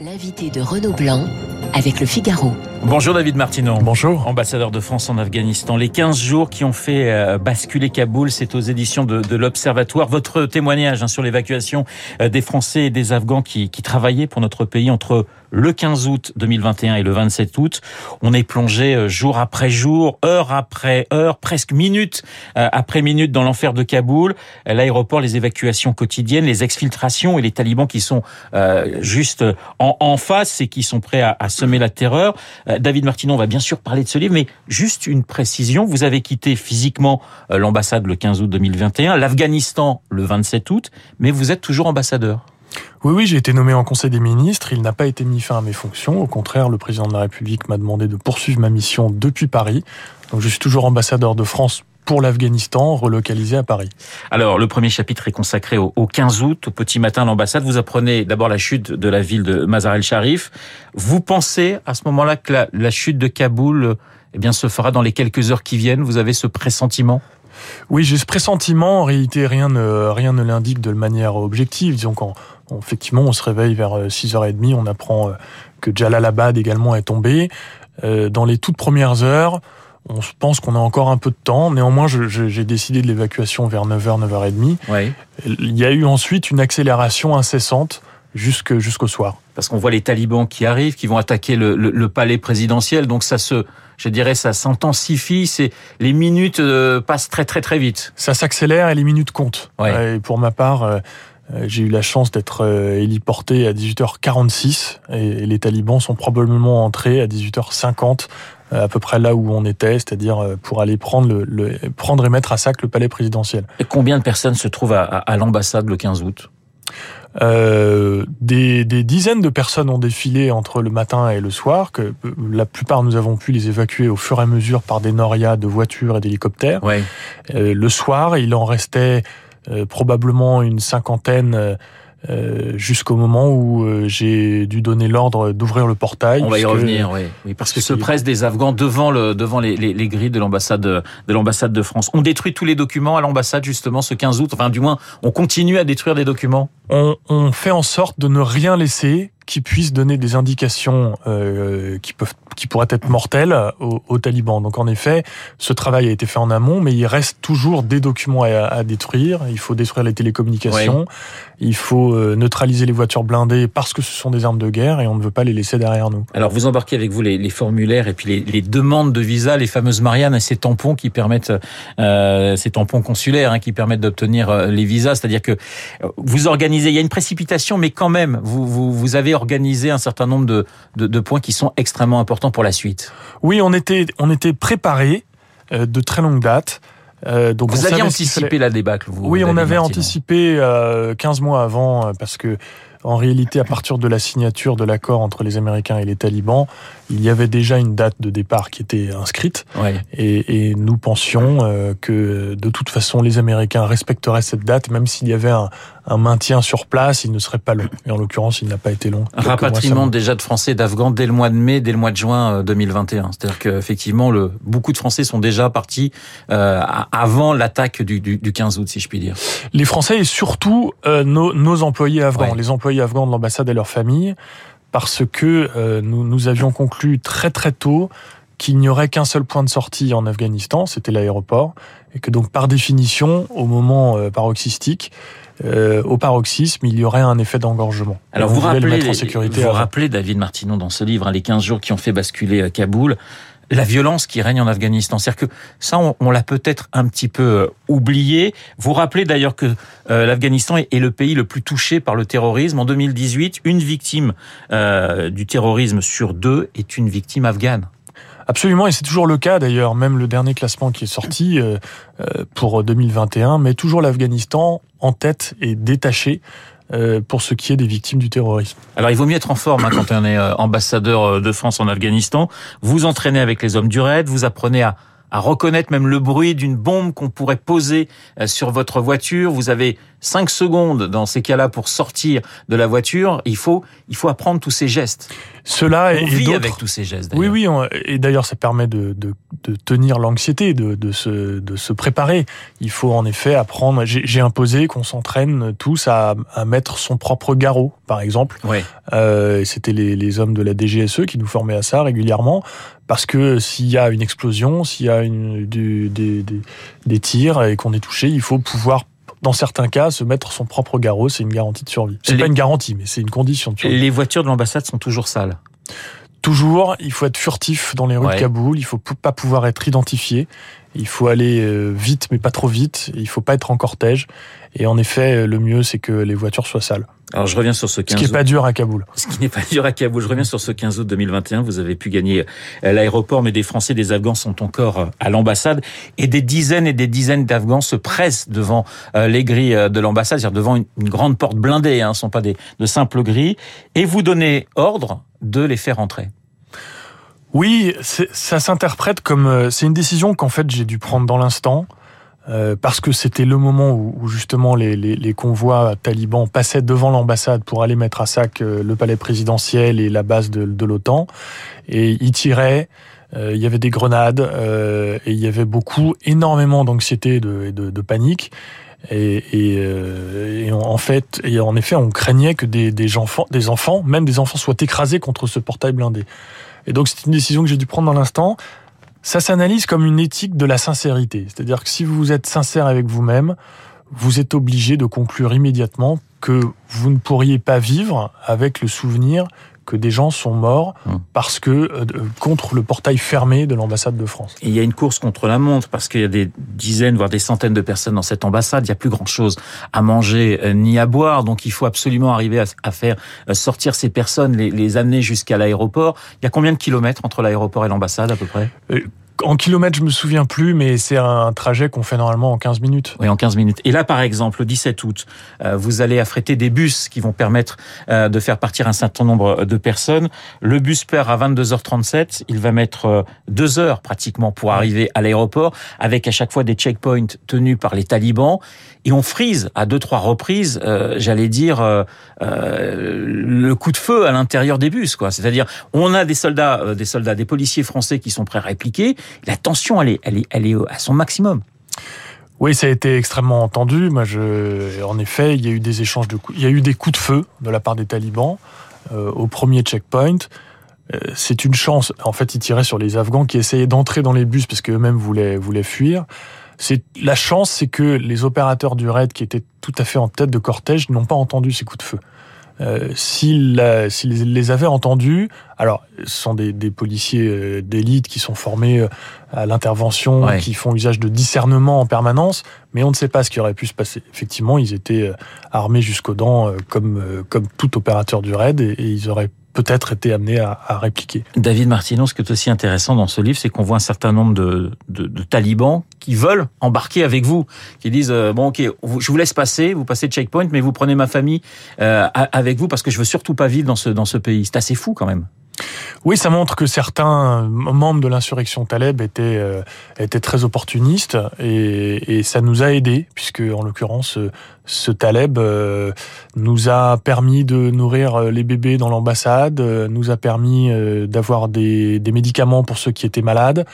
L'invité de Renaud Blanc avec le Figaro. Bonjour David Martineau. Bonjour. Ambassadeur de France en Afghanistan. Les 15 jours qui ont fait euh, basculer Kaboul, c'est aux éditions de, de l'Observatoire. Votre témoignage hein, sur l'évacuation euh, des Français et des Afghans qui, qui travaillaient pour notre pays entre le 15 août 2021 et le 27 août. On est plongé euh, jour après jour, heure après heure, presque minute après minute dans l'enfer de Kaboul. L'aéroport, les évacuations quotidiennes, les exfiltrations et les talibans qui sont juste en, en, face et qui sont prêts à, à semer la terreur. David Martinon va bien sûr parler de ce livre, mais juste une précision. Vous avez quitté physiquement l'ambassade le 15 août 2021, l'Afghanistan le 27 août, mais vous êtes toujours ambassadeur. Oui, oui, j'ai été nommé en Conseil des ministres. Il n'a pas été mis fin à mes fonctions. Au contraire, le président de la République m'a demandé de poursuivre ma mission depuis Paris. Donc, je suis toujours ambassadeur de France pour l'Afghanistan, relocalisé à Paris. Alors, le premier chapitre est consacré au, 15 août, au petit matin l'ambassade. Vous apprenez d'abord la chute de la ville de Mazar el-Sharif. Vous pensez à ce moment-là que la, la, chute de Kaboul eh bien, se fera dans les quelques heures qui viennent? Vous avez ce pressentiment? Oui, j'ai ce pressentiment. En réalité, rien ne, rien ne l'indique de manière objective. Disons qu'en effectivement, on se réveille vers 6h30, on apprend que Jalalabad également est tombé. Dans les toutes premières heures, on pense qu'on a encore un peu de temps. Néanmoins, j'ai décidé de l'évacuation vers 9h, 9h30. Oui. Il y a eu ensuite une accélération incessante jusqu'au soir. Parce qu'on voit les talibans qui arrivent, qui vont attaquer le, le, le palais présidentiel. Donc ça se, je dirais, ça s'intensifie. C'est les minutes euh, passent très très très vite. Ça s'accélère et les minutes comptent. Ouais. Et pour ma part. Euh, j'ai eu la chance d'être héliporté à 18h46 et les talibans sont probablement entrés à 18h50 à peu près là où on était, c'est-à-dire pour aller prendre, le, le, prendre et mettre à sac le palais présidentiel. Et combien de personnes se trouvent à, à, à l'ambassade le 15 août? Euh, des, des, dizaines de personnes ont défilé entre le matin et le soir, que la plupart nous avons pu les évacuer au fur et à mesure par des norias de voitures et d'hélicoptères. Ouais. Euh, le soir, il en restait euh, probablement une cinquantaine euh, jusqu'au moment où euh, j'ai dû donner l'ordre d'ouvrir le portail. On va y revenir, oui. oui parce que se pressent des Afghans devant le devant les, les, les grilles de l'ambassade de l'ambassade de France. On détruit tous les documents à l'ambassade justement ce 15 août. Enfin, du moins, on continue à détruire des documents. On, on fait en sorte de ne rien laisser qui puisse donner des indications euh, qui peuvent qui pourraient être mortelles aux, aux, talibans. Donc en effet, ce travail a été fait en amont, mais il reste toujours des documents à, à détruire. Il faut détruire les télécommunications, il faut euh, neutraliser les voitures blindées parce que ce sont des armes de guerre et on ne veut pas les laisser derrière nous. Alors vous embarquez avec vous les, les formulaires et puis les, les, demandes de visa, les fameuses Marianne et ces tampons qui permettent, euh, ces tampons consulaires hein, qui permettent d'obtenir euh, les visas. C'est-à-dire que vous organisez, il y a une précipitation, mais quand même, vous, vous, vous avez organisé un certain nombre de, de, de points qui sont extrêmement importants pour la suite. Oui, on était, on était préparé euh, de très longue date. Euh, donc vous aviez anticipé fallait... la débâcle, vous Oui, on avait anticipé euh, 15 mois avant, parce que en réalité, à partir de la signature de l'accord entre les Américains et les talibans, il y avait déjà une date de départ qui était inscrite. Ouais. Et, et, nous pensions euh, que de toute façon, les Américains respecteraient cette date, même s'il y avait un, un, maintien sur place, il ne serait pas long. Et en l'occurrence, il n'a pas été long. Rapatriement déjà de Français d'Afghans dès le mois de mai, dès le mois de juin 2021. C'est-à-dire qu'effectivement, le, beaucoup de Français sont déjà partis euh, avant l'attaque du, du, du, 15 août, si je puis dire. Les Français et surtout euh, nos, nos, employés afghans, ouais. les employés afghans de l'ambassade et leurs familles, parce que euh, nous, nous avions conclu très très tôt qu'il n'y aurait qu'un seul point de sortie en Afghanistan, c'était l'aéroport, et que donc par définition, au moment euh, paroxystique, euh, au paroxysme, il y aurait un effet d'engorgement. Alors vous rappelez, vous rappelez David Martinon dans ce livre, hein, les 15 jours qui ont fait basculer Kaboul, la violence qui règne en Afghanistan. C'est-à-dire que ça, on, l'a peut-être un petit peu euh, oublié. Vous rappelez d'ailleurs que euh, l'Afghanistan est, le pays le plus touché par le terrorisme. En 2018, une victime euh, du terrorisme sur deux est une victime afghane. Absolument, et c'est toujours le cas d'ailleurs. Même le dernier classement qui est sorti pour 2021 met toujours l'Afghanistan en tête et détaché pour ce qui est des victimes du terrorisme. Alors il vaut mieux être en forme hein, quand on est euh, ambassadeur de France en Afghanistan. Vous entraînez avec les hommes du raid, vous apprenez à, à reconnaître même le bruit d'une bombe qu'on pourrait poser euh, sur votre voiture. Vous avez cinq secondes dans ces cas-là pour sortir de la voiture, il faut, il faut apprendre tous ces gestes. Cela On vit avec tous ces gestes. Oui, oui, et d'ailleurs, ça permet de, de, de tenir l'anxiété, de, de, se, de se préparer. Il faut en effet apprendre. J'ai imposé qu'on s'entraîne tous à, à mettre son propre garrot, par exemple. Ouais. Euh, C'était les, les hommes de la DGSE qui nous formaient à ça régulièrement. Parce que s'il y a une explosion, s'il y a une, du, des, des, des tirs et qu'on est touché, il faut pouvoir dans certains cas, se mettre son propre garrot, c'est une garantie de survie. C'est Les- pas une garantie, mais c'est une condition de survie. Les voitures de l'ambassade sont toujours sales. Toujours, il faut être furtif dans les rues Ouais. de Kaboul, il faut pas pouvoir être identifié, il faut aller euh, vite mais pas trop vite, il faut pas être en cortège. Et en effet, le mieux c'est que les voitures soient sales. Alors je reviens sur ce Ce 15 qui est août. pas dur à Kaboul. Ce qui n'est pas dur à Kaboul. Je reviens sur ce 15 août 2021. Vous avez pu gagner euh, l'aéroport, mais des Français et des Afghans sont encore euh, à l'ambassade. Et des dizaines et des dizaines d'Afghans se pressent devant euh, les grilles de l'ambassade, c'est-à-dire devant une, grande porte blindée. Hein, ce ne sont pas des, de simples grilles. Et vous donnez ordre de les faire entrer. Oui, ça s'interprète comme c'est une décision qu'en fait j'ai dû prendre dans l'instant euh, parce que c'était le moment où, où justement les, les, les convois talibans passaient devant l'ambassade pour aller mettre à sac euh, le palais présidentiel et la base de, de l'OTAN et ils tiraient. euh, il y avait des grenades euh, et il y avait beaucoup, énormément d'anxiété de, de, panique. Et, et, euh, et en fait, et en effet, on craignait que des, des enfants, des enfants, même des enfants, soient écrasés contre ce portail blindé. Et donc c'est une décision que j'ai dû prendre dans l'instant. Ça s'analyse comme une éthique de la sincérité. C'est-à-dire que si vous êtes sincère avec vous-même, vous êtes obligé de conclure immédiatement que vous ne pourriez pas vivre avec le souvenir que des gens sont morts Mmh. parce que euh, contre le portail fermé de l'ambassade de France. Et il y a une course contre la montre parce qu'il y a des dizaines, voire des centaines de personnes dans cette ambassade. Il n'y a plus grand-chose à manger euh, ni à boire. Donc il faut absolument arriver à, à faire euh, sortir ces personnes, les, les amener jusqu'à l'aéroport. Il y a combien de kilomètres entre l'aéroport et l'ambassade à peu près? En kilomètres, je me souviens plus, mais c'est un trajet qu'on fait normalement en 15 minutes. Oui, en 15 minutes. Et là, par exemple, le 17 août, euh, vous allez affréter des bus qui vont permettre euh, de faire partir un certain nombre de personnes. Le bus perd à 22h37. Il va mettre euh, deux heures pratiquement pour arriver à l'aéroport, avec à chaque fois des checkpoints tenus par les talibans. Et on frise à deux, trois reprises, j'allais dire, le coup de feu à l'intérieur des bus. quoi. C'est-à-dire, on a des soldats, des soldats, des policiers français qui sont prêts à répliquer. La tension, elle est, elle est, elle est à son maximum. Oui, ça a été extrêmement entendu. Moi, je, en effet, il y a eu des échanges de coups, il y a eu des coups de feu de la part des talibans euh, au premier checkpoint. Euh, c'est une chance. En fait, ils tiraient sur les Afghans qui essayaient d'entrer dans les bus parce qu'eux-mêmes voulaient, voulaient fuir. C'est la chance, c'est que les opérateurs du raid qui étaient tout à fait en tête de cortège n'ont pas entendu ces coups de feu. Euh, s'ils les avaient entendus, alors ce sont des, des policiers euh, d'élite qui sont formés euh, à l'intervention, Ouais. qui font usage de discernement en permanence, mais on ne sait pas ce qui aurait pu se passer. Effectivement, ils étaient euh, armés jusqu'aux dents comme comme tout opérateur du raid et, et ils auraient peut-être été amenés à, à répliquer. David Martineau, ce qui est aussi intéressant dans ce livre, c'est qu'on voit un certain nombre de, de, de talibans qui veulent embarquer avec vous, qui disent euh, bon ok, je vous laisse passer, vous passez le checkpoint, mais vous prenez ma famille euh, avec vous parce que je veux surtout pas vivre dans ce dans ce pays. C'est assez fou quand même. Oui, ça montre que certains membres de l'insurrection Taleb étaient, euh, étaient très opportunistes et, et ça nous a aidés, puisque en l'occurrence, ce Taleb euh, nous a permis de nourrir euh, les bébés dans l'ambassade, euh, nous a permis d'avoir des, médicaments pour ceux qui étaient malades,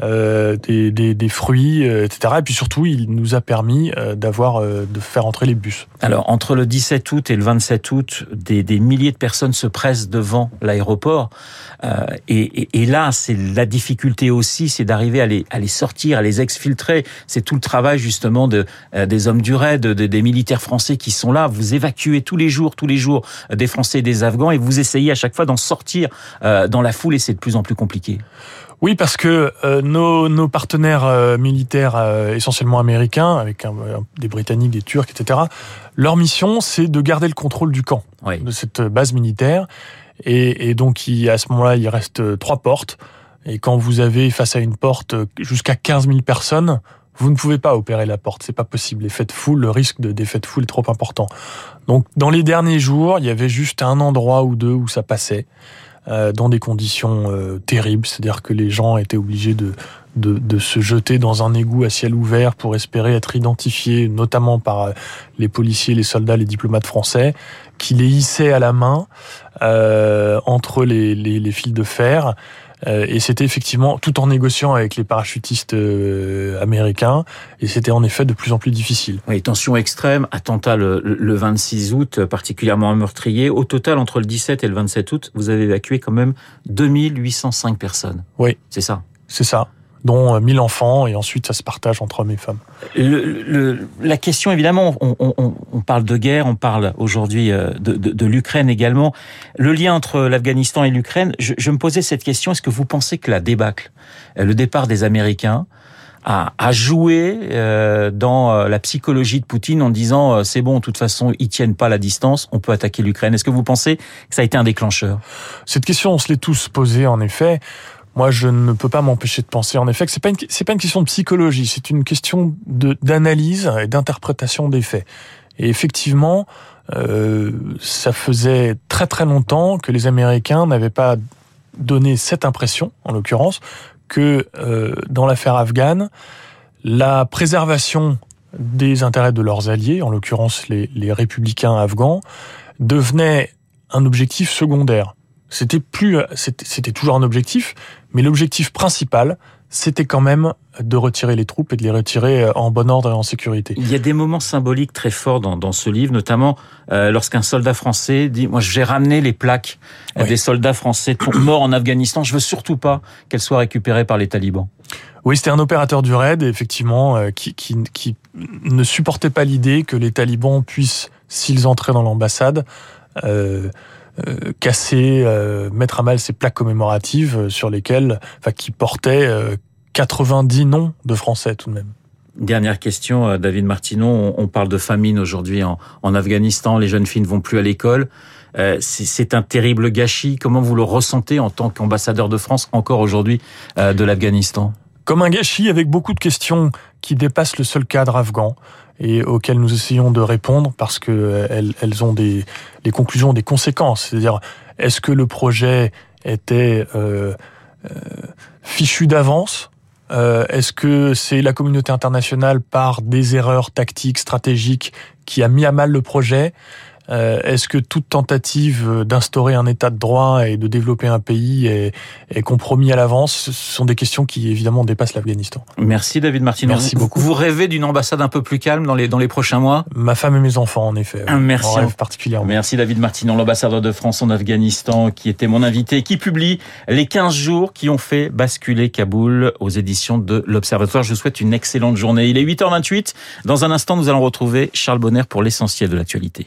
des, fruits, etc. Et puis surtout, il nous a permis d'avoir de faire entrer les bus. Alors entre le 17 août et le 27 août, des, milliers de personnes se pressent devant l'aéroport. Et, là, c'est la difficulté aussi, c'est d'arriver à les, sortir, à les exfiltrer. C'est tout le travail justement de, des hommes du raid, de- des militaires français qui sont là. Vous évacuez tous les jours, tous les jours euh, des Français et des Afghans, et vous essayez à chaque fois d'en sortir euh, dans la foule, et c'est de plus en plus compliqué. Oui, parce que euh, nos, nos partenaires euh, militaires, euh, essentiellement américains, avec des Britanniques, des Turcs, etc., leur mission, c'est de garder le contrôle du camp, Oui. de cette base militaire. Et, et donc, il, à ce moment-là, il reste trois portes. Et quand vous avez face à une porte jusqu'à 15 000 personnes, vous ne pouvez pas opérer la porte. C'est pas possible. L'effet de foule, le risque de d'effet de foule est trop important. Donc, dans les derniers jours, il y avait juste un endroit ou deux où ça passait euh, dans des conditions euh, terribles, c'est-à-dire que les gens étaient obligés de, de, de, se jeter dans un égout à ciel ouvert pour espérer être identifié, notamment par euh, les policiers, les soldats, les diplomates français, qui les hissaient à la main euh, entre les, les, les, fils de fer. Euh, et c'était effectivement tout en négociant avec les parachutistes euh, américains, et c'était en effet de plus en plus difficile. Oui, tension extrême, attentat le, le 26 août, particulièrement meurtrier. Au total, entre le 17 et le 27 août, vous avez évacué quand même 2805 personnes. Oui. C'est ça? C'est ça dont 1000 enfants, et ensuite ça se partage entre hommes et femmes. Le, le, la question, évidemment, on, on, on, parle de guerre, on parle aujourd'hui de, de, de l'Ukraine également. Le lien entre l'Afghanistan et l'Ukraine, je, je, me posais cette question, est-ce que vous pensez que la débâcle, le départ des Américains, a, a joué euh, dans la psychologie de Poutine en disant c'est bon, de toute façon, ils tiennent pas la distance, on peut attaquer l'Ukraine. Est-ce que vous pensez que ça a été un déclencheur? Cette question, on se l'est tous posée, en effet. Moi, je ne peux pas m'empêcher de penser, en effet, que c'est pas une, c'est pas une question de psychologie, c'est une question de, d'analyse et d'interprétation des faits. Et effectivement, euh, ça faisait très très longtemps que les Américains n'avaient pas donné cette impression, en l'occurrence, que euh, dans l'affaire afghane, la préservation des intérêts de leurs alliés, en l'occurrence les, les républicains afghans, devenait un objectif secondaire. C'était plus, c'était toujours un objectif, mais l'objectif principal, c'était quand même de retirer les troupes et de les retirer en bon ordre et en sécurité. Il y a des moments symboliques très forts dans, dans ce livre, notamment euh, lorsqu'un soldat français dit "Moi, j'ai ramené les plaques oui. des soldats français morts en Afghanistan. Je veux surtout pas qu'elles soient récupérées par les talibans." Oui, c'était un opérateur du raid, effectivement, euh, qui, qui, qui ne supportait pas l'idée que les talibans puissent, s'ils entraient dans l'ambassade, euh, euh, casser, euh, mettre à mal ces plaques commémoratives euh, sur lesquelles, enfin, qui portaient 90 noms de Français tout de même. Dernière question, David Martinon. On parle de famine aujourd'hui en, en, Afghanistan. Les jeunes filles ne vont plus à l'école. Euh, c'est un terrible gâchis. Comment vous le ressentez en tant qu'ambassadeur de France encore aujourd'hui euh, de l'Afghanistan? Comme un gâchis avec beaucoup de questions qui dépassent le seul cadre afghan et auxquelles nous essayons de répondre parce que elles, elles ont des les conclusions, des conséquences. C'est-à-dire, est-ce que le projet était euh, euh, fichu d'avance? Euh, Est-ce que c'est la communauté internationale par des erreurs tactiques, stratégiques, qui a mis à mal le projet? Euh, Est-ce que toute tentative d'instaurer un état de droit et de développer un pays est, est compromis à l'avance? Ce sont des questions qui évidemment dépassent l'Afghanistan. Merci David Martineau. Merci beaucoup. Vous rêvez d'une ambassade un peu plus calme dans les, dans les prochains mois? Ma femme et mes enfants en effet. Merci. En rêve particulièrement. Merci David Martineau, l'ambassadeur de France en Afghanistan qui était mon invité, qui publie les 15 jours qui ont fait basculer Kaboul aux éditions de l'Observatoire. Je vous souhaite une excellente journée. Il est 8h28. Dans un instant, nous allons retrouver Charles Bonner pour l'essentiel de l'actualité.